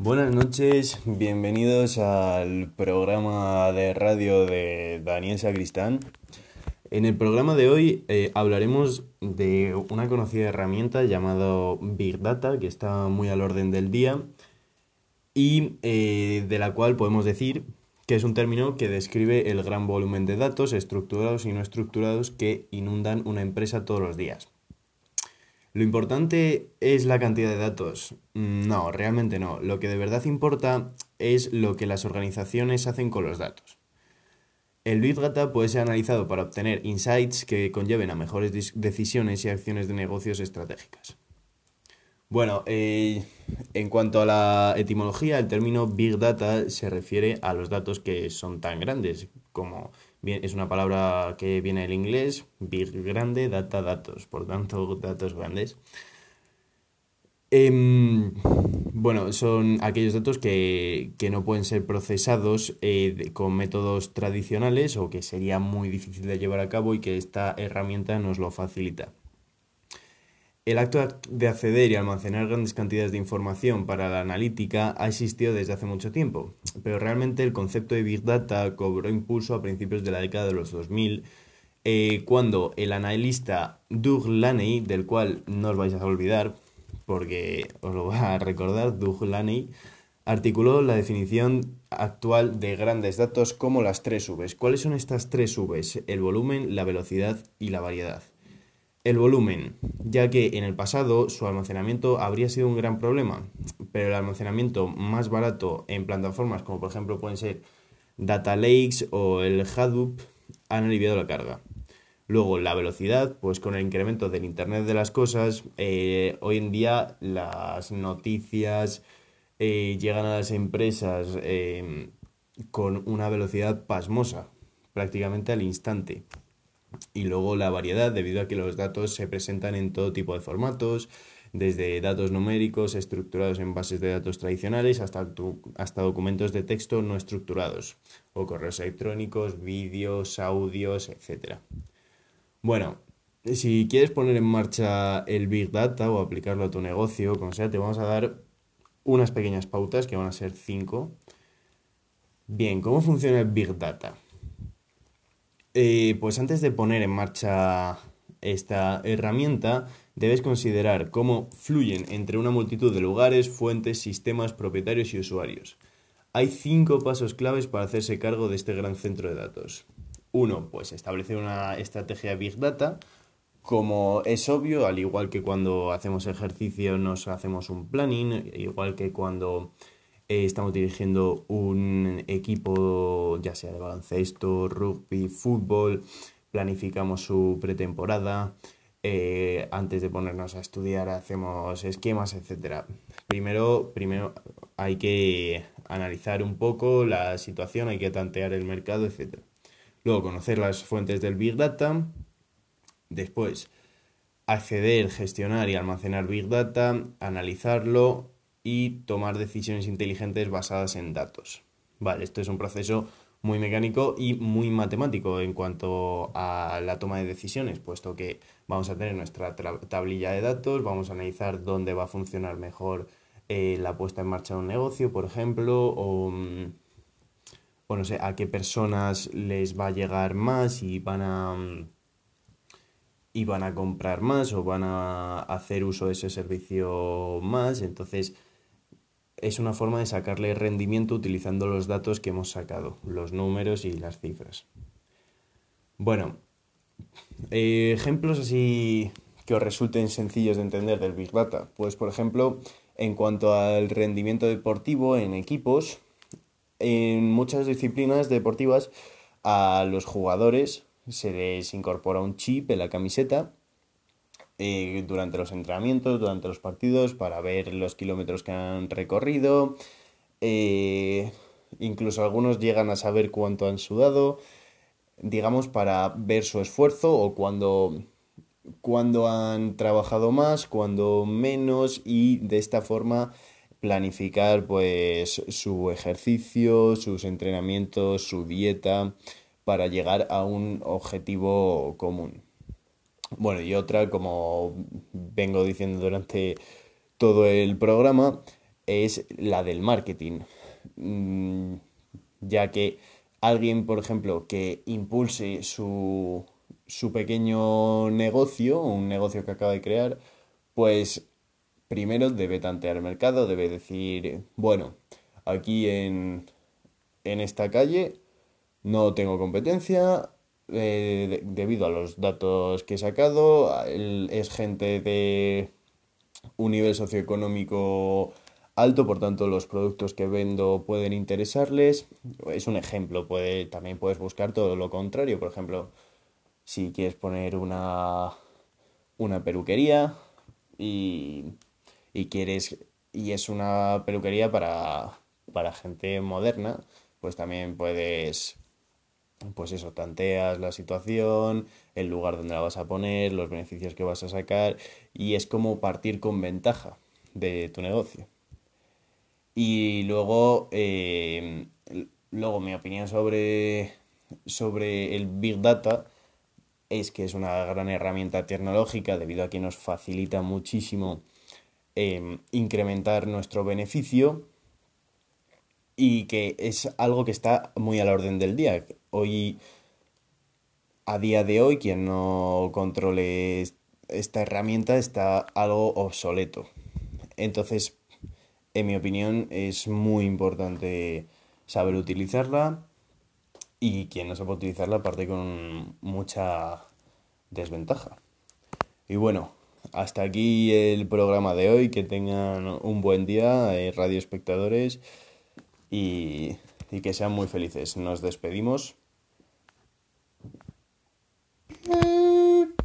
Buenas noches, bienvenidos al programa de radio de Daniel Sacristán. En el programa de hoy eh, hablaremos de una conocida herramienta llamada Big Data, que está muy al orden del día y eh, de la cual podemos decir que es un término que describe el gran volumen de datos estructurados y no estructurados que inundan una empresa todos los días. ¿Lo importante es la cantidad de datos? No, realmente no. Lo que de verdad importa es lo que las organizaciones hacen con los datos. El Big Data puede ser analizado para obtener insights que conlleven a mejores decisiones y acciones de negocios estratégicas. Bueno, eh, en cuanto a la etimología, el término Big Data se refiere a los datos que son tan grandes, como es una palabra que viene del inglés, Big grande, data datos, por tanto, datos grandes. Em, bueno, son aquellos datos que, no pueden ser procesados eh, con métodos tradicionales o que sería muy difícil de llevar a cabo y que esta herramienta nos lo facilita. El acto de acceder y almacenar grandes cantidades de información para la analítica ha existido desde hace mucho tiempo, pero realmente el concepto de Big Data cobró impulso a principios de la década de los 2000, eh, cuando el analista Doug Laney, del cual no os vais a olvidar, porque os lo voy a recordar, Doug Laney, articuló la definición actual de grandes datos como las tres Vs. ¿Cuáles son estas tres Vs? El volumen, la velocidad y la variedad. El volumen, ya que en el pasado su almacenamiento habría sido un gran problema, pero el almacenamiento más barato en plataformas como por ejemplo pueden ser Data Lakes o el Hadoop han aliviado la carga. Luego la velocidad, pues con el incremento del Internet de las Cosas, eh, hoy en día las noticias eh, llegan a las empresas eh, con una velocidad pasmosa, prácticamente al instante y luego la variedad debido a que los datos se presentan en todo tipo de formatos, desde datos numéricos estructurados en bases de datos tradicionales hasta, hasta documentos de texto no estructurados, o correos electrónicos, vídeos, audios, etc. Bueno, si quieres poner en marcha el Big Data o aplicarlo a tu negocio, como sea, te vamos a dar unas pequeñas pautas que van a ser cinco. Bien, ¿cómo funciona el Big Data? Eh, pues antes de poner en marcha esta herramienta, debes considerar cómo fluyen entre una multitud de lugares, fuentes, sistemas, propietarios y usuarios. Hay cinco pasos claves para hacerse cargo de este gran centro de datos. Uno, pues establecer una estrategia Big Data. Como es obvio, al igual que cuando hacemos ejercicio nos hacemos un planning, igual que cuando eh, estamos dirigiendo un equipo, ya sea de baloncesto, rugby, fútbol. Planificamos su pretemporada. Eh, antes de ponernos a estudiar hacemos esquemas, etc. Primero, primero hay que analizar un poco la situación, hay que tantear el mercado, etc. Luego conocer las fuentes del Big Data. Después acceder, gestionar y almacenar Big Data, analizarlo, y tomar decisiones inteligentes basadas en datos. Vale, esto es un proceso muy mecánico y muy matemático en cuanto a la toma de decisiones, puesto que vamos a tener nuestra tablilla de datos, vamos a analizar dónde va a funcionar mejor eh, la puesta en marcha de un negocio, por ejemplo, o, mm, o, no sé, a qué personas les va a llegar más y van a y van a comprar más o van a hacer uso de ese servicio más, entonces es una forma de sacarle rendimiento utilizando los datos que hemos sacado, los números y las cifras. Bueno, eh, ejemplos así que os resulten sencillos de entender del Big Data. Pues por ejemplo, en cuanto al rendimiento deportivo en equipos, en muchas disciplinas deportivas a los jugadores se les incorpora un chip en la camiseta eh, durante los entrenamientos, durante los partidos, para ver los kilómetros que han recorrido. Eh, incluso algunos llegan a saber cuánto han sudado, digamos, para ver su esfuerzo o cuando, cuando han trabajado más, cuando menos y de esta forma planificar pues su ejercicio, sus entrenamientos, su dieta para llegar a un objetivo común. Bueno, y otra, como vengo diciendo durante todo el programa, es la del marketing, mm, ya que alguien, por ejemplo, que impulse su, su pequeño negocio, un negocio que acaba de crear, pues primero debe tantear el mercado, debe decir, bueno, aquí en, en esta calle no tengo competencia eh, debido a los datos que he sacado, es gente de un nivel socioeconómico alto, por tanto los productos que vendo pueden interesarles. Es un ejemplo, también puedes buscar todo lo contrario, por ejemplo, si quieres poner una, una peluquería y, y quieres y es una peluquería para, para gente moderna, pues también puedes pues eso, tanteas la situación, el lugar donde la vas a poner, los beneficios que vas a sacar y es como partir con ventaja de tu negocio. Y luego, eh, luego mi opinión sobre, sobre el Big Data es que es una gran herramienta tecnológica debido a que nos facilita muchísimo em, incrementar nuestro beneficio y que es algo que está muy a la orden del día. Hoy, a día de hoy, quien no controle esta herramienta está algo obsoleto. Entonces, en mi opinión, es muy importante saber utilizarla y quien no sepa utilizarla parte con mucha desventaja. Y bueno, hasta aquí el programa de hoy. Que tengan un buen día, eh, radio espectadores, y, y que sean muy felices. Nos despedimos.